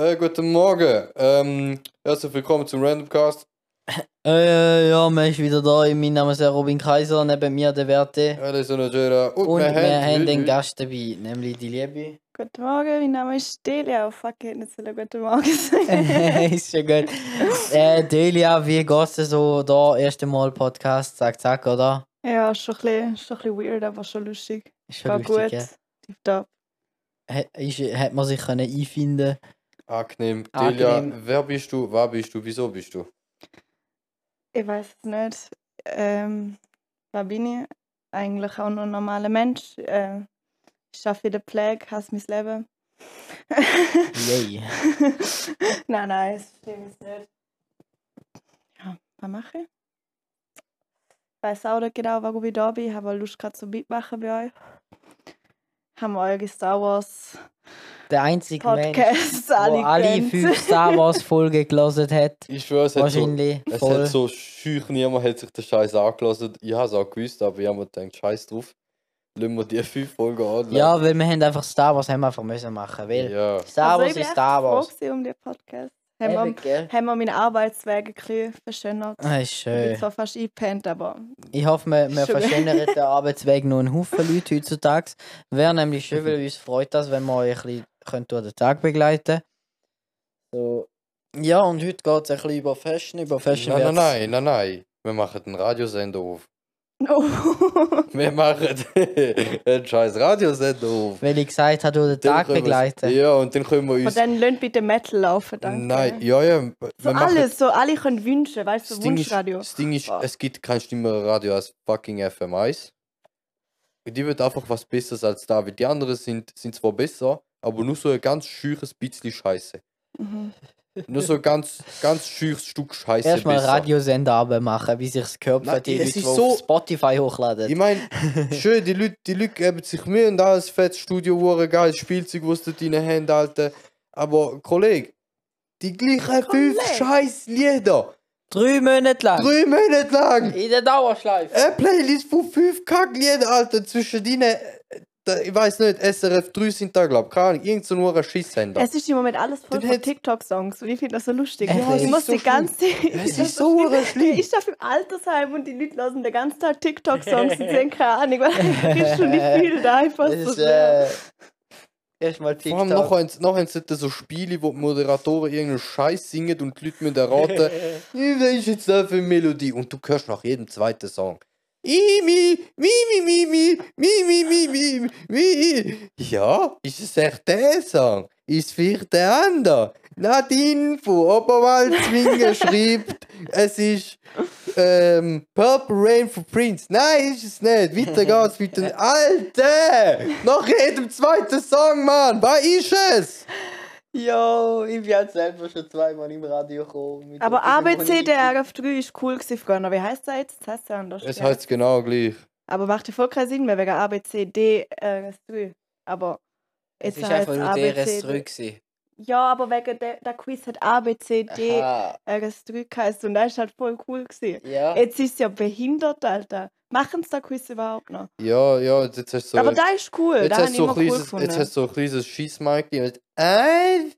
Äh, guten Morgen. Ähm, herzlich willkommen zum Randomcast. Äh, ja, man ist wieder da. Mein Name ist Robin Kaiser, neben mir der Werte. Ja, das ist eine Jera. Und, Und wir haben den Gast dabei, nämlich die Liebe. Guten Morgen, mein Name ist Delia. Oh fuck, ich hätte nicht sollen guten Morgen sagen. ist schon gut. Äh, Delia, wie geht's dir so da? Erste Mal Podcast, zack, zack, oder? ja, schon ein, bisschen, schon ein bisschen weird, aber schon lustig. Ist Geht schon lustig, gut. ja. Hat, ist, hat man sich können einfinden Angenehm. Delia, Angenehm. wer bist du? Wer bist du? Wieso bist du? Ich weiß es nicht. Ähm, wer bin ich? Eigentlich auch nur ein normaler Mensch. Ähm, ich arbeite in der Pflege, hasse mein Leben. Yay. nein, nein, es stimmt nicht. Ja, was mache ich? Ich weiß auch nicht genau, warum ich da bin. Ich habe Lust, gerade zu mitmachen bei euch. Haben wir eure Star Wars Der einzige Mensch, Podcasts der alle, fünf Star Wars Folgen gelesen hat. Ich schwöre, es hat so, Wahrscheinlich es voll. hat so schüch niemand hat sich den Scheiß angelassen. Ich habe es auch gewusst, aber ich habe mir gedacht, Scheiß drauf. Lassen wir die fünf Folgen an. Ja, weil wir haben einfach Star Wars haben wir einfach müssen machen. Weil Ja. Star Also, Wars ich bin ist Star froh Wars. gewesen um den Podcast. Haben wir, gell? haben wir meinen Arbeitsweg ein bisschen verschönert. Ah, ist Ich bin schön. zwar fast eingepennt, aber Ich hoffe, wir, wir verschönern den Arbeitsweg noch einen Haufen Leute heutzutage. Wäre nämlich schön, weil uns freut das, wenn wir euch ein bisschen könnt durch den Tag begleiten so. Ja, und heute geht es ein bisschen über Fashion. Über Fashion Nein, nein, nein, nein, nein. Wir machen einen Radiosender auf. Oh. Wir machen einen scheiß Radiosender auf. Weil ich gesagt habe, durch den Tag begleiten. Ja, und dann können wir Und uns. dann lasst bitte Metal laufen, danke. Nein, ja, ja. So alles, so alle können wünschen, weißt du, so Ding, ist, Wunschradio. das Ding ist, Oh. es gibt kein schlimmeres Radio als fucking FM1. Und Die wird einfach was Besseres als da, weil die anderen sind, sind zwar besser, aber nur so ein ganz schüches bisschen Scheiße. Mhm. Nur so ein ganz, ganz schüches Stück Scheiße Erstmal. Radiosender abmachen, wie sich das gehört für Nein, die Leute, die ist auf so- Spotify hochladen. Ich meine, schön, die Leute, die Leute geben sich Mühe und alles fettes Studio, hure geiles Spielzeug, was sie drin haben, Alter. Aber, Kollege, die gleichen fünf scheiß Lieder, Drei Monate lang. drei Monate lang, In der Dauerschleife. Eine Playlist von fünf Kackliedern, Alter, zwischen denen, äh, da, ich weiß nicht, SRF 3 sind da, glaub ich, keine Ahnung, irgend so nur ein Schisssender. Es ist im Moment alles voll von TikTok-Songs und ich finde das so lustig. Ja, ich muss so die ganze Es ist so schlimm. Ich darf im Altersheim und die Leute hören den ganzen Tag TikTok-Songs und sehen keine Ahnung, was kriegst du nicht viel da einfach so äh, erstmal Vor allem TikTok. noch eins, noch eins sind so Spiele, wo die Moderatoren irgendeinen Scheiß singen und die Leute müssen erraten, was ist jetzt da für eine Melodie? Und du hörst nach jedem zweiten Song. Imi, Mimi, Mimi, Mimi, Mimi, Mimi. Ja, ist es echt der Song? Ist für der andere? Nadine von Oberwaldzwingen schreibt, es ist ähm, Purple Rain for Prince. Nein, ist es nicht. Weiter geht's mit den Alten. Nach jedem zweiten Song, Mann. Was ist es? Jo, ich bin jetzt selber schon zweimal im Radio gekommen. Aber etwas, wo ABC ich- der RF3 ist cool gewesen früher. Wie heißt der jetzt? Das heißt ja anders. Es heißt genau gleich. Aber macht ja voll keinen Sinn mehr wegen ABCD RS3. Aber Es jetzt ist einfach nur DRS zurück. gewesen. Ja, aber wegen der, der Quiz hat ABCD Aha, RS3 geheißen und das ist halt voll cool gewesen. ja. Jetzt ist es ja behindert, Alter. Machen sie den Quiz überhaupt noch? Ja, ja, jetzt hast du so. aber da ist cool, jetzt da hast habe ich du so cool kleines, gefunden. jetzt hast du so ein kleines Schießmic mit Eins,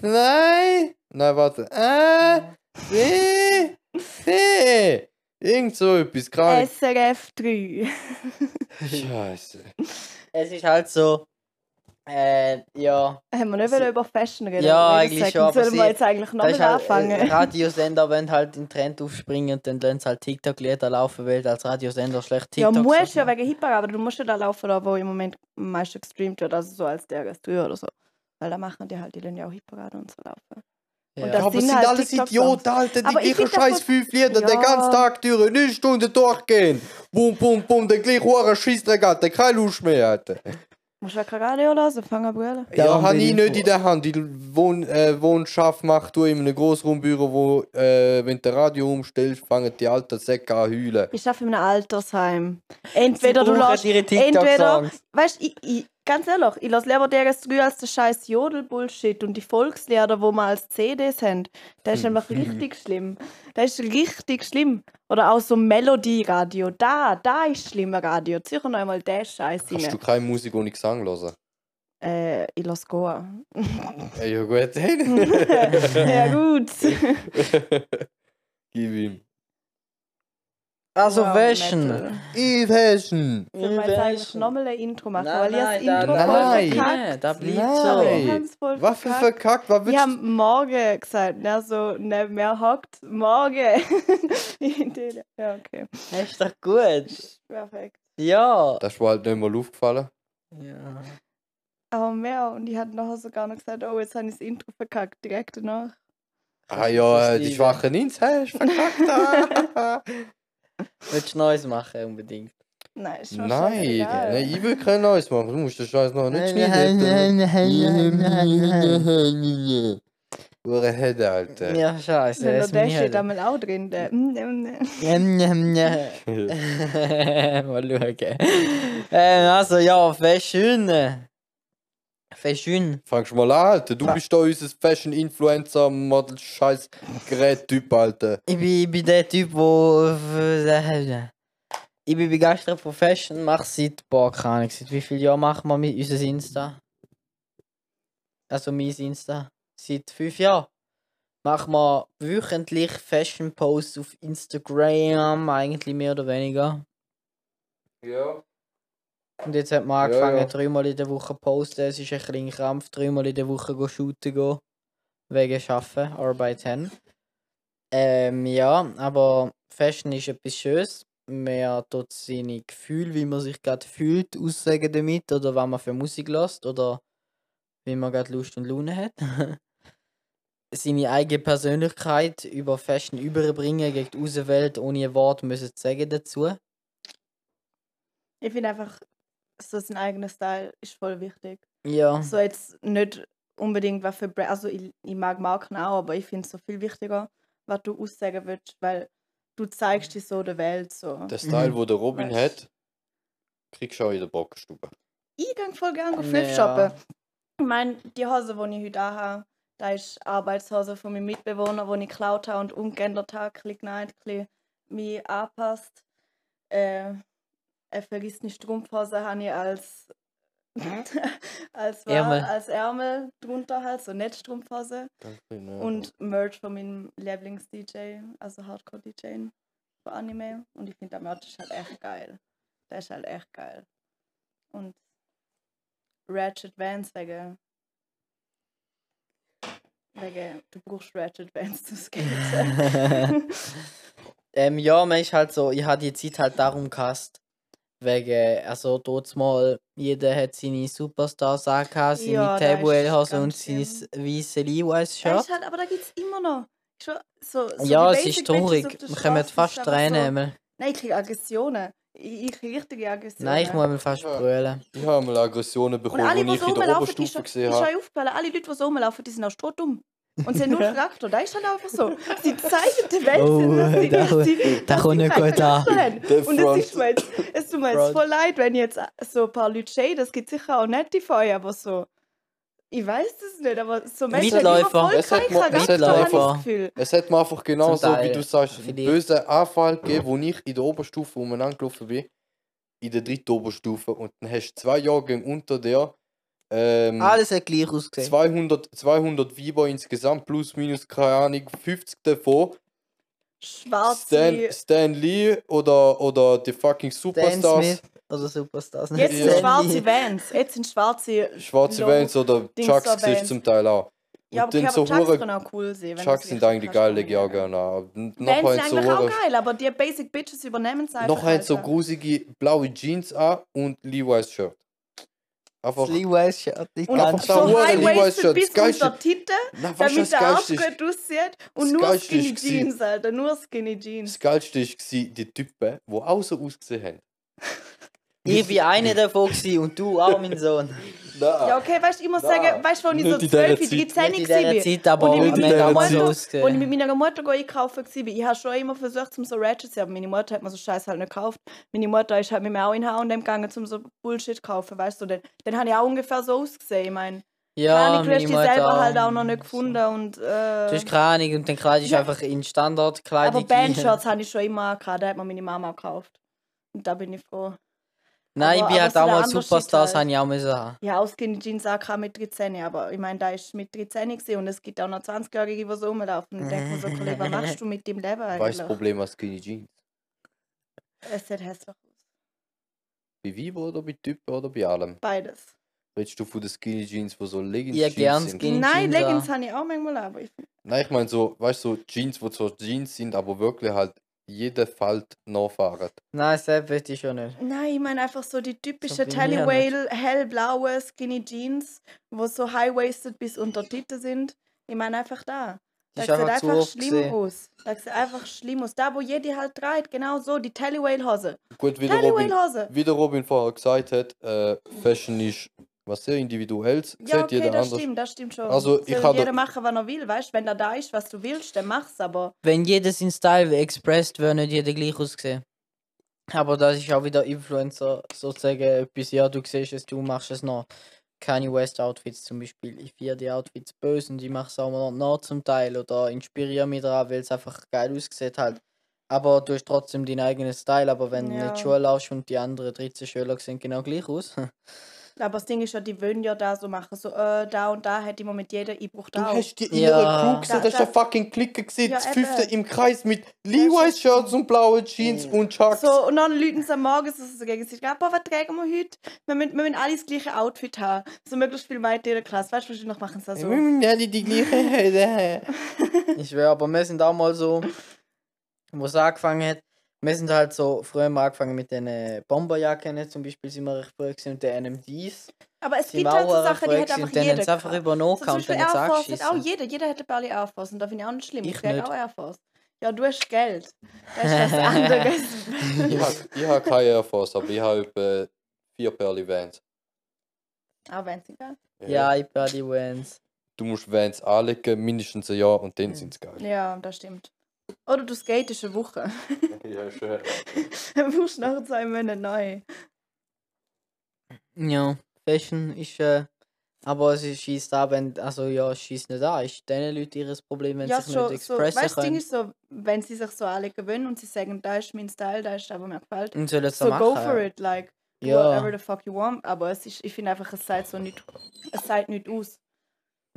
zwei, nein, warte. Eins, zwei, drei. Irgend so etwas, gerade. SRF 3. Scheiße. Es ist halt so. Äh, ja. Haben wir nicht wollen über Fashion reden? Ja, eigentlich sagen, schon, Sollen wir jetzt eigentlich noch halt, anfangen? äh, Radiosender, wenn halt in den Trend aufspringen, dann lassen sie halt TikTok-Lieder laufen, weil als Radiosender schlecht ja, TikTok musst ja wegen Hip-Hop, aber du musst ja da laufen, da, wo im Moment am meisten gestreamt wird, also so als der RS3 oder so. Weil da machen die halt, die lassen ja auch Hip-Hop und so laufen. Ja. Und das aber es sind sind halt alles TikTok-Songs. Idioten, Alter. Die gleichen scheiß so- fünf Lieder den Ja. ganzen Tag durch, eine Stunde durchgehen. Bum, bum, bum, der gleiche hohe Scheissdreck, Alter. Keine Lust mehr, Alter. Musst du ja kein Radio hören, fangen an brüllen. Ja, habe ich ich nicht in der Hand. Ich wohn, äh, Wohnschaft macht du in einem Grossraumbüro, wo, äh, wenn du Radio umstellst, fangen die alten Säcke an heulen. Ich arbeite in einem Altersheim. Entweder du lässt. ihre Entweder, weißt du, ich, ich, ganz ehrlich, ich lasse lieber DRS3 als der scheiß Jodel-Bullshit und die Volkslieder, die wir als CDs haben. Das ist nämlich richtig schlimm. Das ist richtig schlimm. Oder auch so Melodie-Radio. Da, da ist schlimmer Radio. Sicher noch einmal der Scheiß Hast du rein. keine Musik ohne Gesang hören? Äh, ich lasse gehen. Ja, gut. ja, gut. Gib ihm. Also. Ich Fashion. Sollen wir jetzt eigentlich nochmal ein Intro machen? Nein, weil nein, das Intro da- voll nein. verkackt. da bleibt Nein. so. Was für verkackt. Was Wir haben morgen gesagt, ne, so neben mir hockt. Morgen. Den- ja, okay. Das ist doch gut. Perfekt. Ja. Das mir halt nicht mal aufgefallen. ja. Aber mehr. Und ich hatte nachher sogar noch gesagt, oh, jetzt habe ich das Intro verkackt. Direkt danach. Ah ja, die schwachen Ins hast verkackt. Willst du Neues machen unbedingt? Nein, ist mir Nein, scheißegal. nein, ich will kein Neues machen. Du musst den Scheiß noch nicht Nein, nein, schneiden. Hure Hede, Alter. Ja, scheiße. Wenn das bin ich steht einmal auch drin. Der, mm, mm, mm. Njam, njam, njam. Mal schauen. Ähm, also ja, Fashion. Fashion. Fangst mal an, Alter. Du bist da unser Fashion-Influencer-Model-Scheiß-Gerät-Typ, Alter. Ich bin, ich bin der Typ, wo. Ich bin begeistert von Fashion, mach seit, boah, keine Ahnung, seit wie vielen Jahren machen wir mit unser Insta? Also mein Insta. Seit fünf Jahren. Machen wir wöchentlich Fashion Posts auf Instagram, eigentlich mehr oder weniger. Ja. Und jetzt hat man Ja, angefangen, ja. dreimal in der Woche zu posten. Es ist ein bisschen Krampf, dreimal in der Woche go shooten gehen. Wegen Arbeiten, Arbeit haben. Ähm, ja, aber Fashion ist etwas Schönes. Man tut seine Gefühle, wie man sich gerade fühlt, aussagen damit. Oder was man für Musik lässt. Oder wie man gerade Lust und Laune hat. seine eigene Persönlichkeit über Fashion überbringen gegen die Außenwelt, ohne ein Wort müssen zu sagen dazu. Ich finde einfach, so sein eigener Style ist voll wichtig. Ja. So jetzt nicht unbedingt, was für Brand, also ich, ich mag Marken auch, aber ich finde es so viel wichtiger, was du aussagen willst, weil du zeigst dich so der Welt so. Der Style, wo der Robin Weißt- hat, kriegst du auch in der Bockenstube. Ich gehe voll gerne Ja. Thrift shoppen. Ich meine, die Hose, die ich heute habe, da ist Arbeitshose von meinem Mitbewohner, die ich geklaut habe und umgeändert habe, ein bisschen geneigt, ein bisschen mich angepasst. Äh, eine vergissene Strumpfhose habe ich als, als, war, Ärmel. als Ärmel drunter, halt, so nicht Strumpfhose. Und Und Merch von meinem Lieblings-DJ, also Hardcore-DJ von Anime. Und ich finde, der Merch ist halt echt geil. Der ist halt echt geil. Und Ratchet Vans wegen. Wegen, du brauchst Ratchet Vans zu skaten. ähm, ja, man ist halt so, ich habe die Zeit halt darum gehasst. Wegen, also dort mal, jeder hat seine Superstars angehabt, seine Ja, ja, das Table ist Hose ganz und seine schlimm. weiße Levi's Das Shirt. ist halt, aber da gibt es immer noch. Schon, so, so ja, es ist traurig. Wir kommen Straße, fast Tränen. So, nein, ich kriege Aggressionen. Ich, ich kriege richtige Aggressionen. Nein, ich muss einmal fast Ja. brüllen. Ich habe mal Aggressionen bekommen, alle, die ich so in der Oberstufe gesehen habe. aufgefallen, alle Leute, die so rumlaufen, die sind auch strohdumm. Und sie haben nur Charakter. Das ist halt einfach so. Sie zeigen der Welt, Oh, dass sie, da- dass sie, da dass kommt sie gut an. Und es ist mir jetzt, es tut mir jetzt voll leid, wenn ich jetzt so ein paar Leute shade. Es gibt sicher auch nette von euch, aber so... Ich weiß das nicht, aber so Menschen Mitläufer. voll Es hat ich Mitläufer. das Gefühl. Es hat mir einfach genau Zum so, wie du sagst, einen bösen Anfall gegeben, wo ich in der Oberstufe umeinander gelaufen bin. In der dritten Oberstufe. Und dann hast du zwei Jahrgänge unter der. Ähm, Alles hat gleich ausgesehen. 200, 200 Weiber insgesamt, plus minus, keine Ahnung, 50 davon. Schwarze... Stan, Stan Lee oder, oder die fucking Superstars. Smith oder Superstars. Jetzt sind Ja. schwarze Vans. Jetzt sind schwarze... Schwarze Logo- Vans oder Dings Chucks siehst Vans. zum Teil auch. Ja, Und aber, okay, so aber Chucks hure- können auch cool sein. wenn Chucks sind eigentlich geile kannst Jahrgänge. kombinieren. Noch Vans sind ein so eigentlich auch geil, aber die Basic Bitches übernehmen es einfach. noch ein so grusige blaue Jeans an und Levi's Shirt. Einfach. Das Levi's Shirt, die Und Einfach so. Levi's High-Waisted Shirt, bis unter was damit der Arsch gut aussieht. Und nur Skinny Jeans, Alter. Nur Skinny Jeans. Das Geilste war die Typen, die auch so ausgesehen haben. Ich war einer davon und du auch, mein Sohn. Nein. Ja, okay, weißt du, ich muss Nein, sagen, weißt du, als ich so in dieser 12, Zeit. 13 Nicht in war, Zeit, aber Und ich mit so und ich mit meiner Mutter go einkaufen war, ich habe schon immer versucht, zum so Ratchet zu haben. Meine Mutter hat mir so Scheiß halt nicht gekauft. Meine Mutter ist halt mit mir auch in H&M gegangen, um so Bullshit zu kaufen, weißt du. Dann, dann habe ich auch ungefähr so ausgesehen. Ich meine, Ja, du hast die Mutter selber halt auch auch. noch nicht gefunden. Und, Du äh, hast keine Ahnung und dann kleidest du Ja. einfach in Standardkleidung. aber Bandshirts habe ich schon immer gehabt, da hat mir meine Mama gekauft. Und da bin ich froh. Nein, Aber- ich bin aber halt so auch der mal Unterschied Superstars, halt. habe ich auch müssen haben. Ja, aus Skinny Jeans auch kein mit 13, aber ich meine, da ist mit 13 gewesen und es gibt auch noch 20-Jährige, die so rumlaufen. Und ich denke mir so, Kollege, was machst du mit dem Leben Was ist das eigentlich? Problem an Skinny Jeans? Es sieht hässlich aus. Bei Weiber oder bei Typen oder bei allem? Beides. Redest du von den Skinny Jeans, die so Leggings Ja, gern sind? Skinny Nein, Jeans. Leggings habe ich auch manchmal, aber ich Nein, ich meine so, weißt du, so Jeans, die zwar Jeans sind, aber wirklich halt jede Falt nachfahren. Nein, das will ich schon nicht. Nein, ich meine einfach so die typischen So nicht. Tallywhale, hellblaue Skinny Jeans, wo so high-waisted bis unter die Titten sind. Ich meine einfach da. Das sieht einfach einfach schlimm gesehen. aus. Das sieht einfach schlimm aus. Da, wo jede halt trägt, genau so, die Tallywhale-Hose. Gut, wie der Robin, Tallywhale-Hose. wie der Robin vorher gesagt hat, äh, Fashion ist was sehr individuelles, sieht Ja, okay, jeder das anders. stimmt, das stimmt schon. Also, ich Soll habe- jeder machen, was er will, weißt du? Wenn da da ist, was du willst, dann mach's, aber... Wenn jeder seinen Style expressed, würde nicht jeder gleich aussehen. Aber das ist auch wieder Influencer sozusagen etwas, ja, du siehst es, du machst es noch. Kanye West Outfits zum Beispiel. Ich finde die Outfits böse und ich mache es auch noch nach zum Teil oder inspiriere mich daran, weil es einfach geil aussieht halt. Aber du hast trotzdem deinen eigenen Style, aber wenn du Ja. nicht Schuhe laufst und die anderen 13 Schüler sehen genau gleich aus. Aber das Ding ist ja, die wollen ja da so machen, so, äh, da und da hätte im Moment jeder, ich brauche Du da auch. hast die Ja. innere Crew gesehen, Da- das ist da- der fucking Klicker gesehen, Ja, das fünfte eben. im Kreis mit Levi's-Shirts und blauen Jeans Ja. und Chucks. So, und dann läuten sie am Morgen so, so gegen sich, boah, was tragen wir heute? Wir müssen, wir müssen alle das gleiche Outfit haben. So möglichst viel Mädchen in der Klasse. Weißt du, was noch machen sie so? Wir müssen alle die gleiche. Ich schwöre, aber wir sind auch mal so, wo es angefangen hat, wir sind halt so, früher mal angefangen mit den äh, Bomberjacken, zum Beispiel sind wir recht früh gewesen, und den NMDs. Aber es Sind gibt halt so auch Sachen, die hat einfach und dann jeder. einfach übernommen So, zum und dann jetzt Air Force hat auch jeder. Jeder hat alle Air Force und da finde ich auch nicht schlimm. Ich Ich, nicht. auch Air Force. Ja, du hast Geld. Das ist was anderes. ich habe ich hab keine Air Force, aber ich habe vier Pearly Vans. Aber wenn sie geil. Ja, ich die Vans. Du musst Vans anlegen, mindestens ein Jahr und dann Mhm. sind sie geil. Ja, das stimmt. Oder du skatest eine Woche. Ja, schön. Dann musst du nach zwei Monaten neu. Ja, Fashion ist, äh, aber es schießt ab, wenn, also ja, es schießt nicht an, ist diesen Leuten ihr Problem, wenn ja, sie sich so, nicht so, expressen weißt du, das Ding können. ist so, wenn sie sich so anlegen wollen und sie sagen, da ist mein Style, da ist der, was mir gefällt. Und sollen es So, so machen. go for ja. it, like, Ja. whatever the fuck you want. Aber es ist, ich finde einfach, es sieht so nicht, es sieht nicht aus.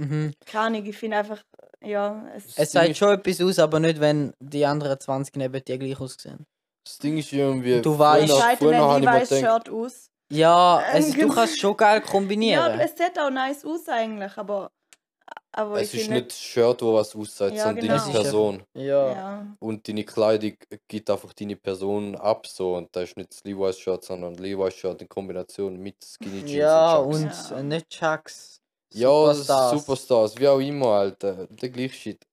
Mhm. Keine Ahnung, ich finde einfach, ja, es, Es sagt ist- schon etwas aus, aber nicht, wenn die anderen 20 neben dir gleich aussehen. Das Ding ist irgendwie. Du weißt- es früher, sieht früher ein habe ich mir Levi's gedacht, Shirt aus. Ja, Ähm, es, du kannst schon geil kombinieren. Ja, es sieht auch nice aus eigentlich, aber, aber es ich ist finde nicht das Shirt, wo was aussagt, Ja, sondern genau. deine Person. ja. ja. Und deine Kleidung gibt einfach deine Person ab so. Und das ist nicht das Levi's-Shirt, sondern ein Levi's-Shirt in Kombination mit Skinny Jeans Ja, und Chucks. und Ja. äh, nicht Chucks. Ja, Superstars. Superstars. wie auch immer, Alter. Der gleiche Shit.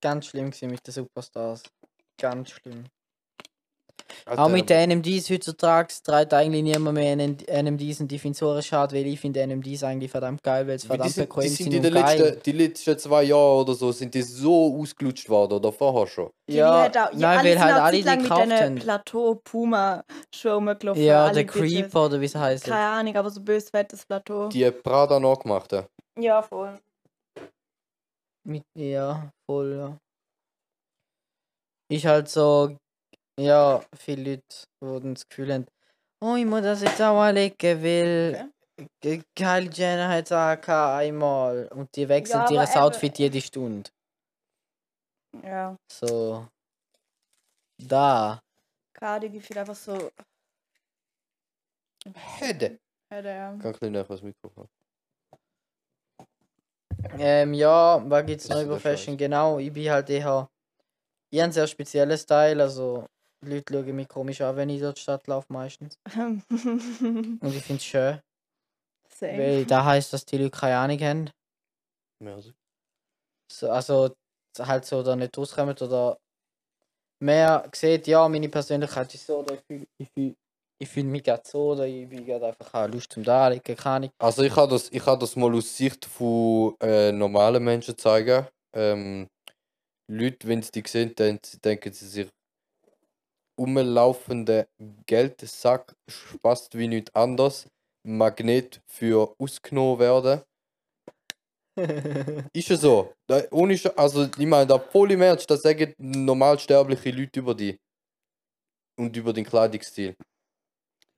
Ganz schlimm gewesen mit den Superstars. Ganz schlimm. Alter, Auch mit den NMDs heutzutage trägt eigentlich niemand mehr NM NMDs und ich so schade, weil ich finde NMDs eigentlich verdammt geil, weil es die verdammt sind, bequem die sind sind in und den geil. letzten, die letzten zwei Jahren oder so sind die so ausgelutscht worden oder vorher schon. Die Ja, hat auch, ja, nein, alle weil sind halt alle die mit gekauft diesen haben. Plateau Puma Schuhe rumgelaufen. Ja, alle der Bitches. Creeper oder wie es heißt. Keine Ahnung, aber so bös fettes Plateau. Die Prada nachgemacht haben. Ja, voll. Mit, ja, voll, ja. Ist halt so, ja, viele Leute, die dann das Gefühl haben, oh, ich muss das jetzt auch anlegen, weil Ge- Kylie Jenner hat es auch einmal und die wechselt aber ihr Outfit jede Stunde. Ja. So. Da. Ich finde einfach so. Hätte. Hätte, ja. Kann bisschen näher das Mikrofon. Ähm, ja, was gibt's noch über Fashion? Genau, ich bin halt eher. Ich habe einen sehr speziellen Style, also Leute schauen mich komisch an, wenn ich durch die Stadt laufe meistens. Und ich finde es schön, Same. weil das heisst, dass die Leute keine Ahnung haben. Merci. So, also halt so da nicht rauskommen oder mehr sieht, ja, meine Persönlichkeit ist so, oder ich fühle ich fühl, ich fühl mich gerade so, oder ich bin gerade einfach auch Lust zum Darlegen, keine Ahnung. Also ich kann das, ich kann das mal aus Sicht von äh, normalen Menschen zeigen. Ähm, Leute, wenn sie die sehen, dann denken sie sich, umlaufender Geldsack passt wie nichts anderes. Magnet für ausgenommen werden. Ist ja so. Da, ohne Sch also ich meine, da voll im Ernst, das sagen normalsterbliche Leute über dich. Und über den Kleidungsstil.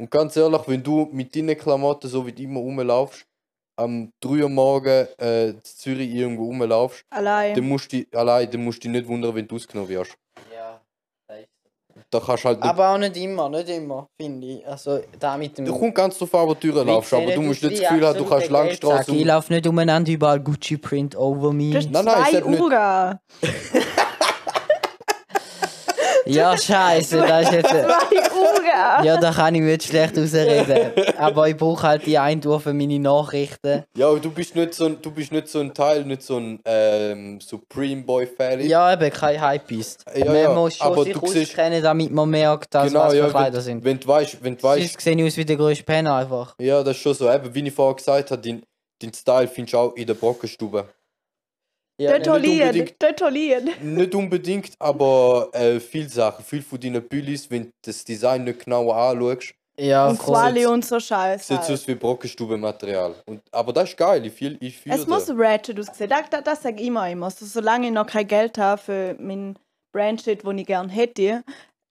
Und ganz ehrlich, wenn du mit deinen Klamotten, so wie du immer rumlaufst, am 3 Uhr morgen äh, in Zürich irgendwo rumlaufst, Allein. dann musst du allein, dann musst du dich nicht wundern, wenn du ausgenommen wirst. Da kannst du halt nicht, Aber auch nicht immer, nicht immer, finde ich. Also, da mit dem. da kommt ganz drauf an, wo du laufst, aber du musst nicht das Gefühl haben, du kannst Langstrasse. Ich laufe nicht umeinander, überall Gucci Print over me. Du Nein, nein, ich Uhren. Ja, scheiße, das ist jetzt. Uhren. Ja, da kann ich mir jetzt schlecht rausreden. Aber ich brauche halt die Eintour für meine Nachrichten. Ja, aber du bist nicht so ein, du bist nicht so ein Teil, nicht so ein ähm, Supreme Boy Fan. Ja, eben kein Hypeist. Ja, man ja, muss schon aber sich du auskennen, damit man merkt, dass was für ja, Kleider wenn, sind. wenn du weißt, wenn du weißt, Sonst sehe ich aus wie der größte Penner einfach. ja, das ist schon so. Eben, wie ich vorher gesagt habe, dein, dein Style findest du auch in der Brockenstube. Ja, Detolieren, unbedingt. detolieren. Nicht unbedingt, aber äh, viele Sachen, viel von deinen Pullis, wenn du das Design nicht genauer anschaust, ja Und. Quali und so Scheiße. sieht halt. aus wie Brockenstube-Material. Und- Aber das ist geil, ich fühle ich fühl Es muss ratchet aussehen. Das, das, das sage ich immer immer. So, solange ich noch kein Geld habe für meinen Brandshit, den ich gerne hätte,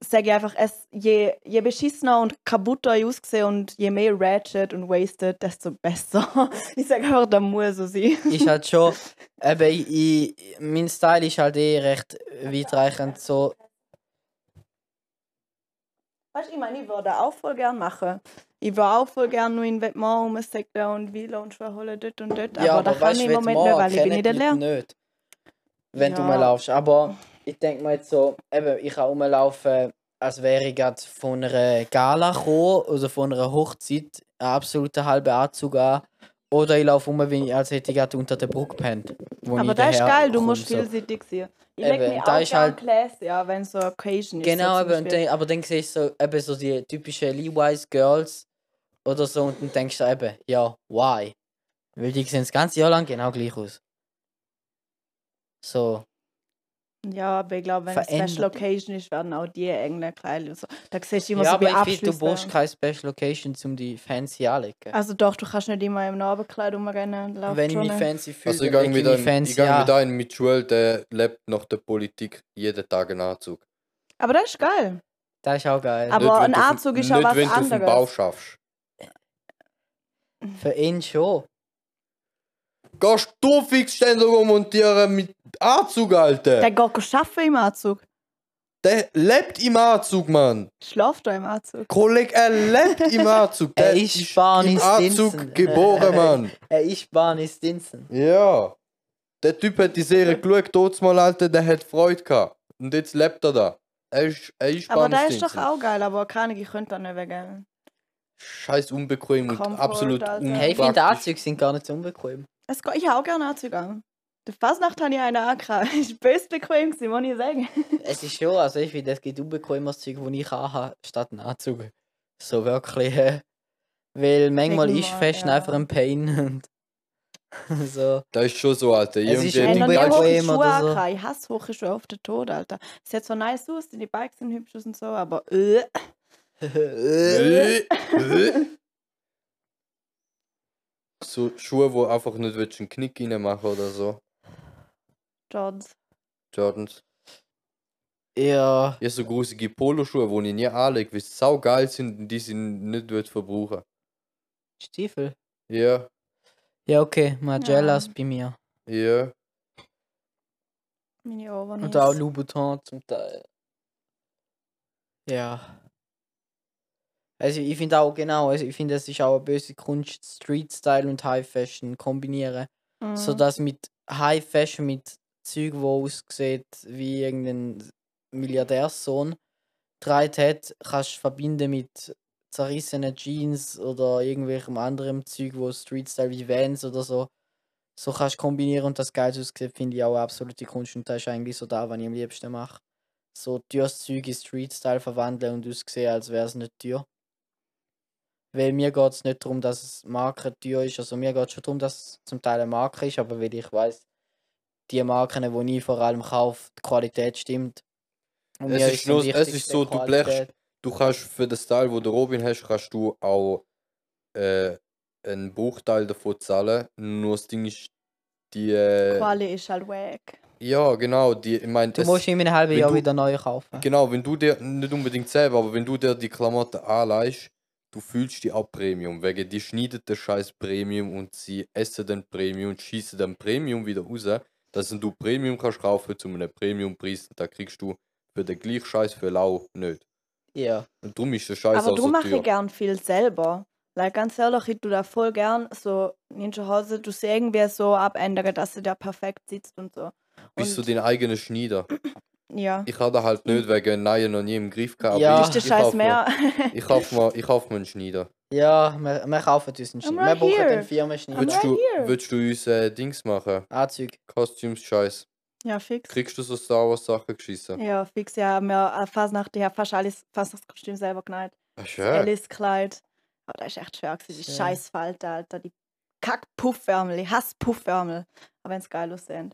sage ich einfach, es, je, je beschissener und kaputter ich aussehe und je mehr ratchet und wasted, desto besser. ich sage einfach, das muss so sein. ist halt schon. Eben, ich, ich, mein Style ist halt eh recht weitreichend. So, Weißt du, ich meine, ich würde auch voll gerne machen. Ich würde auch voll gerne nur in Vietnam rumsäckeln und Villa und holen dort und dort. ja, aber, das kann weißt ich im Moment nicht, weil ich bin in der Lehre. nicht. Wenn du Ja. rumlaufst. Aber ich denke mal jetzt so, eben, ich kann rumlaufen, als wäre ich gerade von einer Gala gekommen oder von einer Hochzeit, einen absoluten halben Anzug an. Oder ich laufe ich, als hätte ich gerade unter der Brücke gepennt. Aber ich das ist geil, du musst so. vielseitig sein. Ich Eben, leg mich da auch ist halt- classy an, wenn so Occasion ist. Genau, so eben, aber dann siehst du so, eben so die typischen Levi's Girls oder so und dann denkst du eben, ja, why? Weil die sehen das ganze Jahr lang genau gleich aus. So, Ja, aber ich glaube, wenn es Verändert. Special Occasion ist, werden auch die engen Kleidung und so. Da siehst du immer ja, so aber ich finde, du brauchst keine Special Location, um die fancy anzulegen. Also doch, du kannst nicht immer im Abendkleid rumrennen. Wenn ich mich fancy fühle, Also ich dann gehe mit, ich mich einem, ich fancy gehe mit einem mit Joel, der lebt nach der Politik jeden Tag einen Anzug. Aber das ist geil. Das ist auch geil. Aber Nicht, wenn ein Anzug ist auch nicht, was wenn du auf dem Bau anderes. schaffst. Für ihn schon. Gehst du Fixständer montieren mit Anzug, Alter? Der geht arbeiten im Anzug. Der lebt im Anzug, Mann. Schlaft da im Anzug. Kollege, er lebt im Anzug. Der Er ist Barney im Anzug Stinson. geboren, Mann. Er ist Barney Stinson. Ja. Der Typ hat die Serie geschaut, trotz mal, Alter, der hat Freude gehabt. Und jetzt lebt er da. Er ist, er ist Aber das ist doch Stinson. auch geil, aber keine ich könnte da nicht wegen. Scheiß unbequem und Komfort, absolut Alter. Hey, ich finde. Anzüge sind gar nicht so unbequem. Es geht, ich habe auch gerne Anzug an. Der Fasnacht habe ich einen angehabt. Ist böse bequem gewesen, muss ich sagen. Es ist schon, also ich finde, es gibt unbequemes Zeug, das ich anhabe, statt einen Anzug. So wirklich. Äh, weil manchmal Wegen ist mal, Fashion ja. einfach ein Pain. Und so. Das ist schon so, Alter. Es ist Ich habe hohe Schuhe oder so. Ich hasse hohe Schuhe auf den Tod, Alter. Es sieht so nice aus, die Bikes sind hübsch und so, aber äh. So Schuhe, wo einfach nicht willst, einen Knick reinmachen oder so. Jordans. Jordans. ja, Ja, so grusige Poloschuhe, wo ich nie anlege, weil sie sau geil sind und die sie nicht will verbrauchen. Stiefel. Ja, Ja, okay, Magellas Ja. bei mir. ja. Meine. Und auch Louboutin zum Teil. Ja. Also ich finde auch genau, also ich finde es ist auch eine böse Kunst, Street Style und High Fashion kombinieren. Mhm. So dass mit High Fashion, mit Zeug, wo aussieht wie irgendein Milliardärssohn, getragen hat, kannst du verbinden mit zerrissenen Jeans oder irgendwelchem anderem Zeug, wo Street Style wie Vans oder so. So kannst du kombinieren und das geil aussieht, finde ich auch eine absolute Kunst und das ist eigentlich so da, was ich am liebsten mache. So Zeug in Street Style verwandeln und aussehen, als wäre es nicht teuer. Weil mir geht es nicht darum, dass es Marke teuer ist. Also mir geht es schon darum, dass es zum Teil eine Marke ist, aber weil ich weiß, die Marken, die ich vor allem kaufe, die Qualität stimmt. Und Es ist nur- es ist so, du blechst- Du kannst für den Style, wo du Robin hast, kannst du auch äh, einen Bruchteil davon zahlen. Nur das Ding ist, die. Äh, Quali ist halt wack. ja, genau. Die, ich meine, Du musst in einem halben Jahr du- wieder neu kaufen. Genau, wenn du dir nicht unbedingt selber, aber wenn du dir die Klamotten anleihst, du fühlst dich auch Premium. Wegen die schneiden den scheiß Premium und sie essen den Premium und schießen den Premium wieder raus. Dass du Premium kannst kaufen zu einem Premiumpreis und da kriegst du für den gleichen Scheiß für lau nicht. Ja. Und darum ist der Scheiß Aber auch du so machst teuer. gern viel selber. Like, ganz ehrlich, ich tu da voll gern so in zu Hause, du sie irgendwie so abändern, dass sie da perfekt sitzt und so. Bist du Und- dein eigener Schneider? Ja. Ich habe da halt nicht wegen Nein noch nie im Griff gehabt. Ja. aber Ist der Scheiß mehr. Ich kaufe mir, ich kauf mir einen Schneider. Ja, wir, wir kaufen uns einen Schnitt. right wir brauchen here. den Firmenschnitt. I'm Willst right du, willst du uns äh, Dings machen? Anzug. Costumes-Scheiß. ja, fix. Kriegst du so Star Wars Sachen geschissen? Ja, fix, ja. Wir äh, fast nach der fast alles, fast das Kostüm selber genäht. Ach, schön. Alice Kleid. Aber das ist echt schwer gewesen. Die Schön. Scheißfalte, Alter. Die Kack-Puffärmel. Ich hasse Puffärmel. Aber wenn es geil aussehen.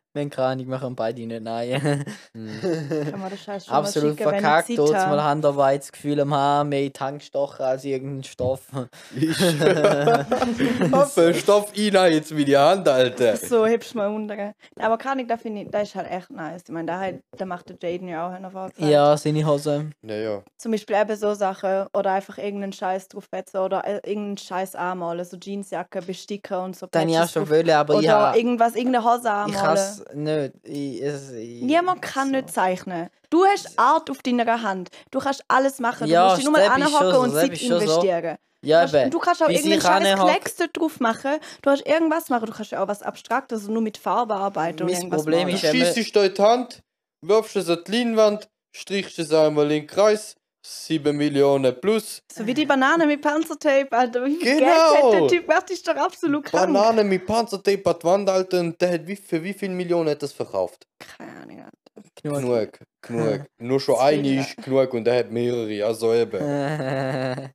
Wenn keine können beide nicht nein. Kann man den Scheiß schon Absolut mal schicken, verkackt. wenn ich Dort mal. Handarbeit das Gefühl am haben, mehr Tankstocher als irgendein Stoff. Ich ihn an jetzt mit die Hand, Alter. So hübsch mal unter. Aber ich, da finde ich, das ist halt echt nice. Ich meine, da, hat- da macht der Jaden ja auch eine Vorzeit. ja, seine Hose. Naja. Zum Beispiel eben so Sachen oder einfach irgendeinen Scheiß draufsetzen oder äh, irgendeinen Scheiß anmalen, so Jeansjacke, Besticker und so. Den ich auch Patches schon wollen, aber ich Oder habe irgendwas, irgendeine Hose anmalen. Has nicht. Ich, es, ich, Niemand kann so. nicht zeichnen. Du hast Art auf deiner Hand. Du kannst alles machen. Du Ja, musst dich nur das anhocken so, und das Zeit schon so. investieren. Ja, Du, kannst, eben. du kannst auch ranhock- Klecks drauf machen. Du kannst irgendwas machen. Du kannst ja auch was Abstraktes, also nur mit Farbe arbeiten. Mein Problem malen. ist Du schießt dir in die Hand, wirfst es an die Leinwand, strichst es einmal in den Kreis, 7 Millionen plus. So wie die Banane mit Panzertape, Alter. Wie viel Genau. Geld hat der Typ? Das ist doch absolut krank. Banane mit Panzertape an die Wand, Alter, und der hat wie, für wie viele Millionen hat das verkauft? Keine Ahnung. Alter. Genug. Genug, genug. Nur schon eine ist genug und er hat mehrere, also eben.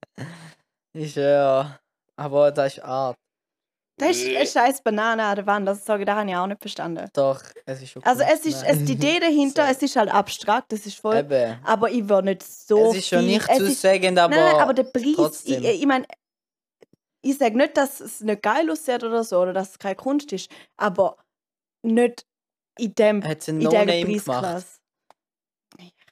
ist ja. Aber das ist Art. Das ist eine scheiß Banane an der Wand. Das sage ich, das habe ich auch nicht verstanden. Doch, es ist schon Also es ist, es, die Idee dahinter, So. es ist halt abstrakt, das ist voll. Eben. Aber ich will nicht so es ist schon nicht zu sagen, aber. nein, aber der Preis, ich, trotzdem. ich meine, ich sage nicht, dass es nicht geil aussieht oder so, oder dass es keine Kunst ist, aber nicht in dem hat es einen in No-Name gemacht. Preisklasse.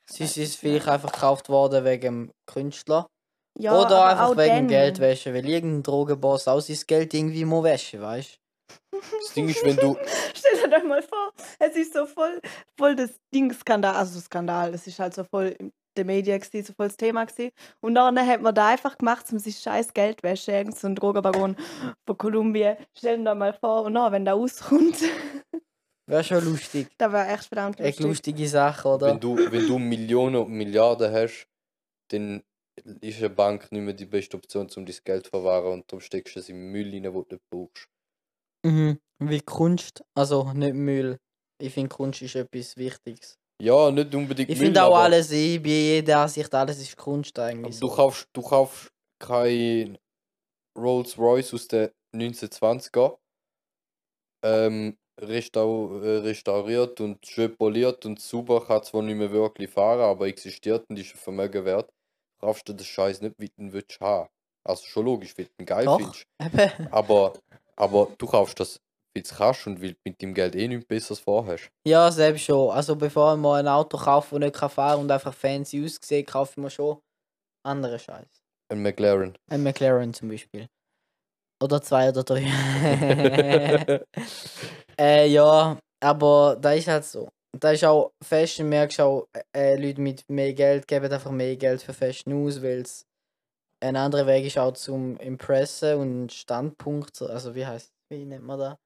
Sie ist vielleicht einfach gekauft worden wegen dem Künstler. Ja, Oder aber einfach auch wegen dann. Geldwäsche, weil irgendein Drogenboss auch sein Geld irgendwie muss wäschen, weißt Das Ding ist, wenn du. Stellt euch mal vor, es ist so voll, voll das Ding-Skandal, also Skandal, es ist halt so voll in den Medien gewesen, so voll das Thema gewesen. Und dann hat man da einfach gemacht, um sich scheiß Geldwäsche, irgend so ein Drogenbaron von Kolumbien. Stell dir mal vor, und dann, wenn der auskommt, Wäre schon lustig. da wäre echt verdammt Eine lustig. lustige Sache, oder? Wenn du, wenn du Millionen und Milliarden hast, dann ist eine Bank nicht mehr die beste Option, um dein Geld zu verwahren und darum steckst du es im Müll rein, wo du nicht brauchst. Mhm. Weil Kunst, also nicht Müll. Ich finde Kunst ist etwas Wichtiges. Ja, nicht unbedingt Ich finde auch alles, ich bei jeder Ansicht, alles ist Kunst eigentlich. Du kaufst, du kaufst kein Rolls Royce aus den 1920er. Ähm, restau äh, restauriert und schön poliert und super, kann zwar nicht mehr wirklich fahren, aber existiert und ist ein Vermögen wert. Kaufst du den Scheiß nicht, wie du willst haben. Also schon logisch, weil du ihn geil Doch. findest. Aber, aber du kaufst das, weil du es kannst und weil du mit dem Geld eh nichts Besseres vorhast. Ja, selbst schon. Also bevor mal ein Auto kaufe, das nicht kann fahren und einfach fancy aussieht, ich mir schon andere Scheiß. Ein McLaren. Ein McLaren zum Beispiel. Oder zwei oder drei. äh, ja, aber da ist halt so. Da ist auch Fashion, merkst du auch, äh, Leute mit mehr Geld geben einfach mehr Geld für Fashion aus, weil es ein anderer Weg ist auch zum Impressen und Standpunkt, so- also wie heißt wie nennt man das?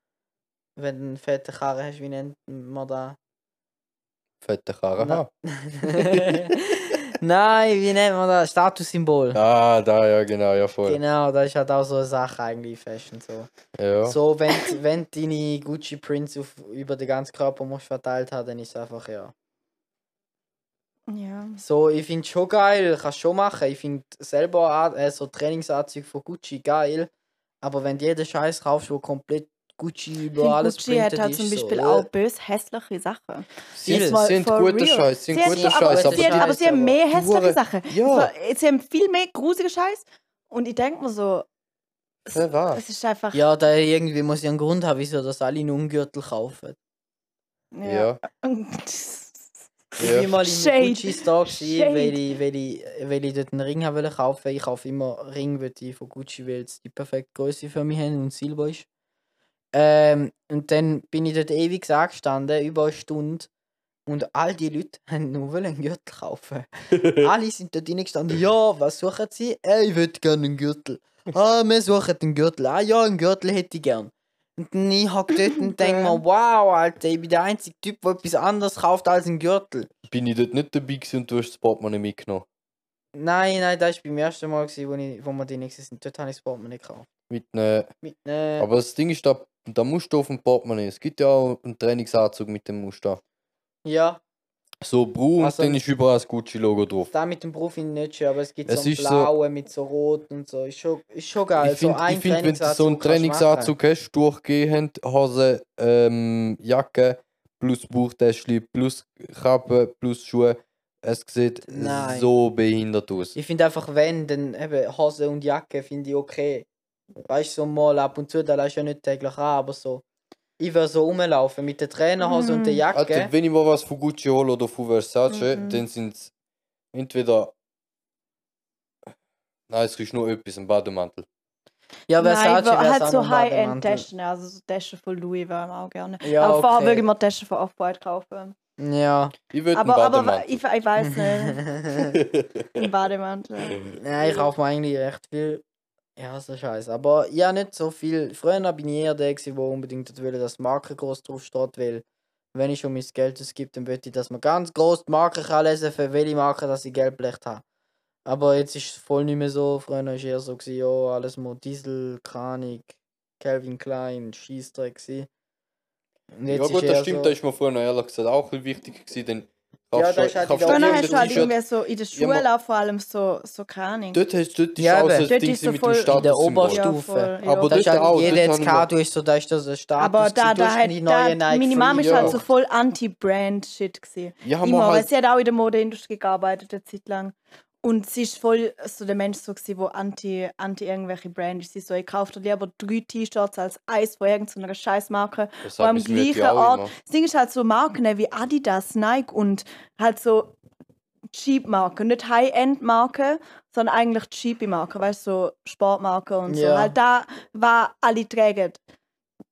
Wenn du einen fetten Karren hast, wie nennt man das? Fette Karre. Na- Ha. Nein, wie nennt man das? Statussymbol. Ah, da, ja, genau, ja, voll. Genau, das ist halt auch so eine Sache eigentlich, Fashion so. Ja. So, wenn, wenn deine Gucci Prints auf, über den ganzen Körper musst verteilt haben, dann ist es einfach ja. Ja. So, ich finde schon geil, kannst schon machen. Ich finde selber äh, so Trainingsanzüge von Gucci geil. Aber wenn du jeden Scheiß kaufst, wo komplett Gucci Ich über finde, alles Gucci hat halt zum Beispiel so, auch bös hässliche Sachen. Sie sind for guter real. Scheiß, sind haben- guter aber, sie haben, mehr hässliche Sachen. Ja. Sie haben viel mehr gruselige Scheiß. Und ich denke mir so, war? es ist einfach. Ja, da irgendwie muss ich einen Grund haben, wieso das alle einen Umgürtel kaufen. Ja. Ich Ja. bin mal im Shade. Gucci Store, gewesen, weil ich, weil, ich, weil ich dort einen Ring haben kaufen. Ich kaufe immer Ring weil die von Gucci, weil sie die perfekte Größe für mich haben und Silber ist. Ähm, und dann bin ich dort ewig angestanden, über eine Stunde. Und all die Leute haben nur einen Gürtel kaufen. Alle sind dort reingestanden. Ja, was suchen sie? Äh, ich würde gerne einen Gürtel. Ah, wir suchen einen Gürtel. Ah ja, einen Gürtel hätte ich gern. Und dann ich hocke dort und denke mir, wow, Alter, ich bin der einzige Typ, der etwas anderes kauft als einen Gürtel. Bin ich dort nicht dabei gewesen und du hast das Portemonnaie mitgenommen? Nein, nein, das war beim ersten Mal, gewesen, wo, ich, wo wir die nicht sind. Dort habe ich das Portemonnaie gekauft. Mit ne, Mit, äh, aber das Ding ist, da, da musst du auf dem Portemonnaie. Es gibt ja auch einen Trainingsanzug mit dem Muster. ja, So braun Also- und dann ist überall das Gucci-Logo drauf. da mit dem Beruf finde ich nicht schön, aber es gibt Es so ist so- blauen mit so rot und so. Ist schon, ist schon geil. ich finde, so ich find, wenn du so einen Trainingsanzug hast, durchgehend, Hose, ähm, Jacke, plus Bauchtäschchen, plus Kappe, plus Schuhe, es sieht Nein. so behindert aus. Ich finde einfach, wenn, dann eben Hose und Jacke finde ich okay. Weißt du, so mal ab und zu, da lässt du ja nicht täglich an, aber so. Ich würde so rumlaufen mit der Trainerhose und der Mhm. Jacke. Also, wenn ich mal was von Gucci hole oder von Versace, Mhm. dann sind es entweder. Nein, es ist nur etwas, ein Bademantel. ja, Nein, Versace wa- wäre halt so High-End-Taschen, also so Taschen von Louis wären auch gerne. Ja, aber vorher okay. würde ich mir Taschen von Off-White kaufen. Ja. Ich würde Aber, aber ich, ich weiß nicht. Ein Bademantel. Ja, ich kaufe mir eigentlich recht viel. Ja, so scheiße. Aber ja, nicht so viel. Früher bin ich eher der, der unbedingt will, dass die Marke groß drauf steht, weil wenn ich schon mein Geld ausgebe, dann möchte ich, dass man ganz groß die Marke kann lesen für welche Marke dass ich Geldblecht habe. Aber jetzt ist es voll nicht mehr so. Früher war es eher so, gewesen, ja, alles mal Diesel, Kranig, Calvin Klein. Und Ja gut, das stimmt, so, das ist mir früher ehrlich gesagt auch ein bisschen wichtig gewesen, denn Ja, du- ist halt die du irgendein hast du halt irgendwie so in der Ja, Schule auch vor allem so, so keine Dort, hast, dort ist Ja, auch so Dort Ding ist so mit voll- dem in der. Oberstufe. voll, ja. Aber das ist dort halt auch, jeder dort jetzt habe ich du ist so, da ist das ein Status. Aber da, du da hast hat die da, neue Nike meine Mama ist Ja. halt so voll Anti-Brand-Shit gewesen. Ja, haben Immer, wir weil halt, sie hat auch in der Modeindustrie gearbeitet, eine Zeit lang. Und sie ist voll so der Mensch, so gewesen, anti, anti irgendwelche Brand ist. Sie so, ich kaufe dir lieber drei T-Shirts als eins von irgendeiner scheiß Marke. das wo am gleichen Ort-. Das Ding ist halt so Marken wie Adidas, Nike und halt so Cheap-Marken. Nicht High-End-Marken, sondern eigentlich Cheapy-Marken, weißt du, so Sportmarken und so. Ja. Halt da, was alle tragen.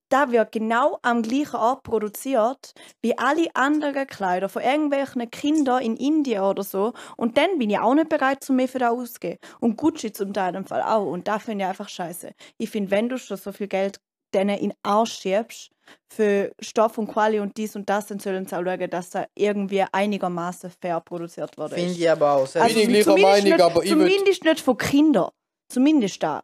Da wird genau am gleichen Ort produziert wie alle anderen Kleider von irgendwelchen Kindern in Indien oder so. Und dann bin ich auch nicht bereit, zu mehr für das auszugeben. Und Gucci zum Teil im Fall auch. Und da finde ich einfach scheiße. Ich finde, wenn du schon so viel Geld denen in den Arsch schiebst, für Stoff und Quali und dies und das, dann sollen sie auch schauen, dass da irgendwie einigermaßen fair produziert wurde. Finde ich aber auch. Bin ich gleicher zumindest Meinung, nicht, aber ich Zumindest nicht von Kindern. Zumindest da.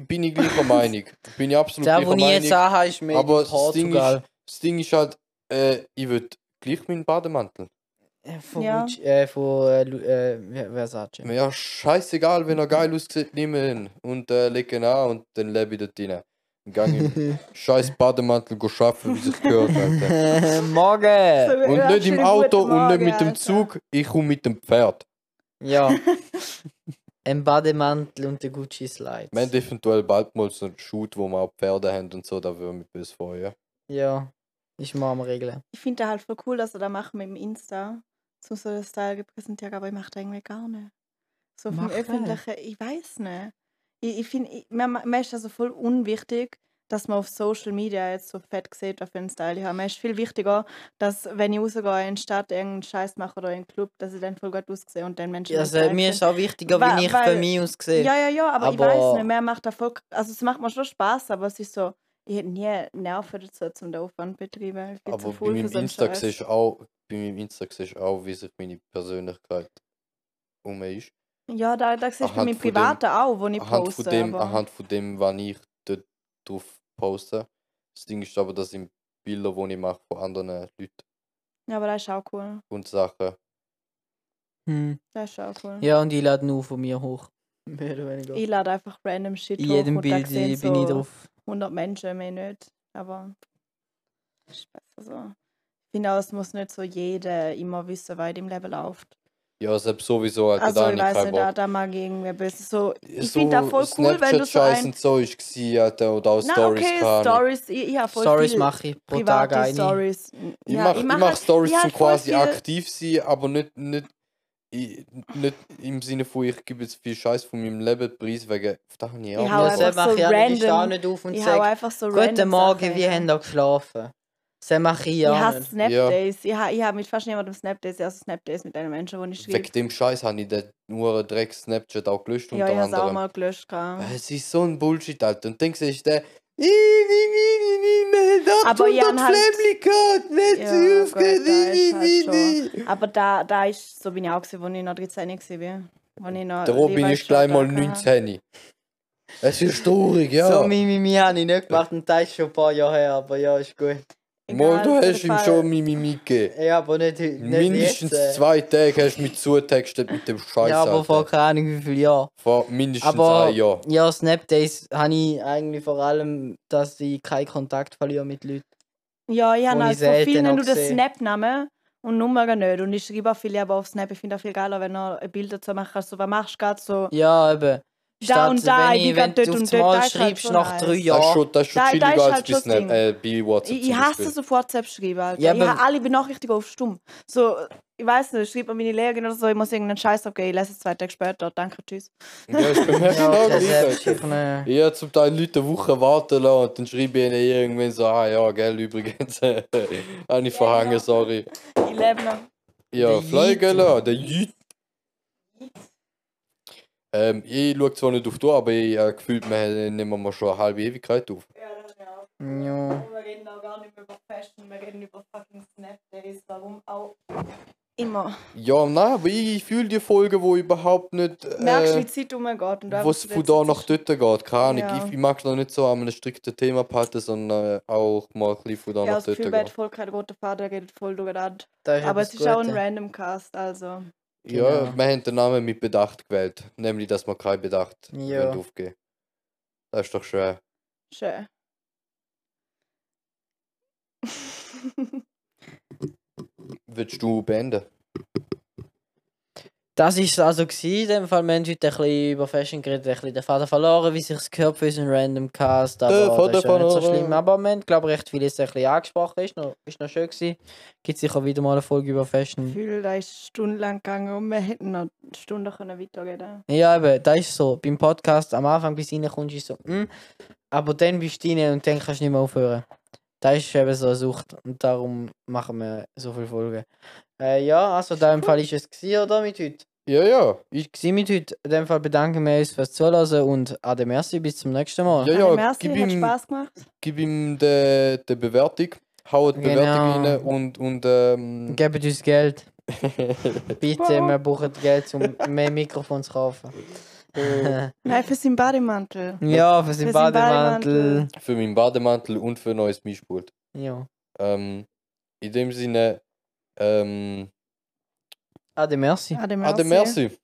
Bin ich gleicher Meinung. Bin ich absolut Der, gleicher den ich jetzt Meinung. anhabe, ist made Aber das Ding, ist, das Ding ist halt, äh, ich würde gleich meinen Bademantel. Äh, Von Ja. Gucci, äh, von äh, Lu- äh, Versace. Mir ja scheißegal, wenn er geil aussieht, nimm ihn und äh, leg ihn an und dann lebe ich dort rein. Gang im scheiß Bademantel go arbeiten, wie sich gehört, Alter. Morgen! Und nicht im Auto und nicht mit dem Alter. Zug, ich komme mit dem Pferd. Ja. Ein Bademantel und der Gucci Slides. Wir haben eventuell bald mal so einen Shoot, wo wir auch Pferde haben und so, da würde mich böse freuen. Ja. Ist mal am Regeln. Ich finde das halt voll cool, dass er da macht mit dem Insta. So so den Style präsentiert, aber ich mache das irgendwie gar nicht. So vom das. Öffentlichen, ich weiß nicht. Ich, ich finde, ich- mir, mir ist also voll unwichtig, dass man auf Social Media jetzt so fett sieht, was für einen Style ich habe. Mir ist viel wichtiger, dass wenn ich rausgehe in die Stadt irgendeinen Scheiß mache oder in den Club, dass ich dann voll gut aussehe und dann Menschen Also, mir ist auch wichtiger, Wa- wie ich weil- für mich aussehe. Ja, ja, ja, aber, ich Aber- weiß nicht, mehr macht voll. Also, es macht mir schon Spaß, aber es ist so, ich hätte nie Nerven dazu, um den Aufwand zu betreiben. Ich Aber bei meinem so Insta siehst auch, bei meinem Insta siehst du auch, wie sich meine Persönlichkeit um ist. Ja, da, da siehst du dem- Privaten auch, wo ich Anhand poste. von dem, aber... anhand von dem, was ich dort drauf poste. Das Ding ist aber, das sind Bilder, die ich mache von anderen Leuten Ja, aber das ist auch cool. und Sachen. Hm. Das ist auch cool. Ja, und ich lade nur von mir hoch. Mehr oder weniger. Ich lade einfach random Shit In hoch jedem und da Bild ich- bin ich so drauf. 100 Menschen, mehr nicht. Aber ist besser so. Ich finde auch, es muss nicht so jeder immer wissen, was in dem Leben läuft. Ja, selbst sowieso, Alter, Also da ich weiß nicht, da, da ich irgendwie ein bisschen so. Ich So finde das voll cool, wenn du so ein... und so ist gewesen, Alter, oder auch Na Stories okay. Stories, ich, ich habe voll Stories mache ich pro Tag eine. Stories. Ich Ja, mache mach mach halt- Stories zum quasi viel- aktiv sein, aber nicht, nicht, ich- nicht im Sinne von, ich gebe jetzt viel Scheiß von meinem Leben preis, wegen, da habe ich Ich auch hau so einfach ich auch nicht. Ich stehe auch random- nicht auf und Ich hau sage, einfach so guten random Morgen, Sachen wie rein. haben ihr geschlafen? Mache ich Ich hasse. Snapdays. Ich, ha, ich habe mit fast niemandem Snapdays, also Snapdays mit einem Menschen, wo ich schreibe. Wegen dem Scheiß habe ich den nur Dreck Snapchat auch gelöscht Ja, unter ich habe es auch mal gelöscht. gehabt. Es ist so ein Bullshit, Alter. Und dann siehst du den, «Ih, wie, wie, wie, wie, wir haben Aber 800 Jan halt- nicht Ja, wie, halt. Aber da, da ist, so bin ich auch gewesen, als ich noch 13 war. Wo ich noch Der jeweils ist gleich mal schon da hatte. 19. Es ist traurig, ja. So Mimimi habe ich nicht gemacht und das ist schon ein paar Jahre her, aber ja, ist gut. Mal, du hast ihm schon Mimimi gegeben. Ja, aber nicht, nicht Mindestens jetzt. äh. zwei Tage hast du mich zugetextet mit dem Scheiß. Ja, aber vor keine Ahnung wie viel Jahren. vor mindestens Aber ein Jahr. ja, Snapdays habe ich eigentlich vor allem, dass ich keinen Kontakt verliere mit Leuten. Ja, ich habe vielen noch nur den. Snap-Namen und Nummer nicht. Und ich schreibe auch viele aber auf Snap. Ich finde auch viel geiler, wenn er ein Bild dazu macht. Also, was machst du gerade so? Ja, eben. Da und da, wenn, ich ich, bin wenn du und das dort, Mal das ist halt schreibst schon nach drei Das ist Jahren. schon, das ist schon Da- da chilliger ist als halt bei, das äh, bei WhatsApp Ich, ich hasse auf WhatsApp schreiben, Alter. Ja, ich habe alle Benachrichtigungen auf stumm. So, ich weiß nicht, schreibt mir meine Lehrerin oder so, ich muss irgendeinen Scheiß abgeben, ich lese es zwei Tage später. Danke, tschüss. Ja, mir genau selbst ich eine- Ich habe zum Teil Leute eine Woche warten lassen und dann schreibe ich ihnen irgendwann so, ah ja, gell, übrigens, habe ich verhangen, sorry. Ich lebe noch. Ja, lassen, der Yeet. Ähm, ich schaue zwar nicht auf die Uhr, aber ich äh, gefühlt, wir nehmen wir schon eine halbe Ewigkeit auf. Ja, das ja. Ja. Wir reden auch gar nicht mehr über Fashion, wir reden über fucking Snapdays, warum auch immer. Ja, nein, aber ich fühle die Folge, wo überhaupt nicht. Merkst du, wie Äh, die Zeit umgeht und wo es von da nach dort geht. Keine Ahnung. Ja. Ich, ich mag es noch nicht so an einem strikten Thema behalten, sondern äh, auch mal ein bisschen von da Ja, nach das dort Gefühl, gehen. hat voll keinen roten Faden, der geht voll durcheinander. Das Aber es ist auch ein Gutes. random Cast, also. Ja, Genau. wir haben den Namen mit Bedacht gewählt. Nämlich, dass wir kein Bedacht Ja. aufgeben Das ist doch schön. Schön. Willst du beenden? Das war es also gewesen. in dem Fall. Wir haben heute ein bisschen über Fashion geredet, ein bisschen den Faden verloren, wie sich es gehört für unseren Random Cast. Aber Der das ist ja nicht so schlimm. Aber wir haben, glaube ich, recht vieles ein bisschen angesprochen. Ist noch, ist noch schön gewesen. Gibt sicher wieder mal eine Folge über Ich Fashion. fühle, da ist stundenlang gegangen und wir hätten noch Stunden können weitergehen Ja, eben, das ist so. Beim Podcast am Anfang, bis du reinkommst, ist so, hm. Aber dann bist du rein und dann kannst du nicht mehr aufhören. Das ist eben so eine Sucht. Und darum machen wir so viele Folgen. Äh, ja, also in dem Fall ist es gewesen, oder? Mit heute. Ja, ja. Ich, Ich mit heute. In dem Fall bedanken wir uns fürs Zuhören und ade merci, bis zum nächsten Mal. ja, Ja, merci, Gib hat ihm, Spaß gemacht. gib ihm die, die Bewertung. Hau die Genau. Bewertung rein und. und ähm, Gebt uns Geld. Bitte, wir brauchen Geld, um mehr Mikrofon zu kaufen. Nein, für seinen Bademantel. ja, für seinen Bademantel. für meinen Bademantel und für ein neues Mischpult. Ja. Ähm, in dem Sinne. Ähm, Ade merci. Ade, Ade, merci.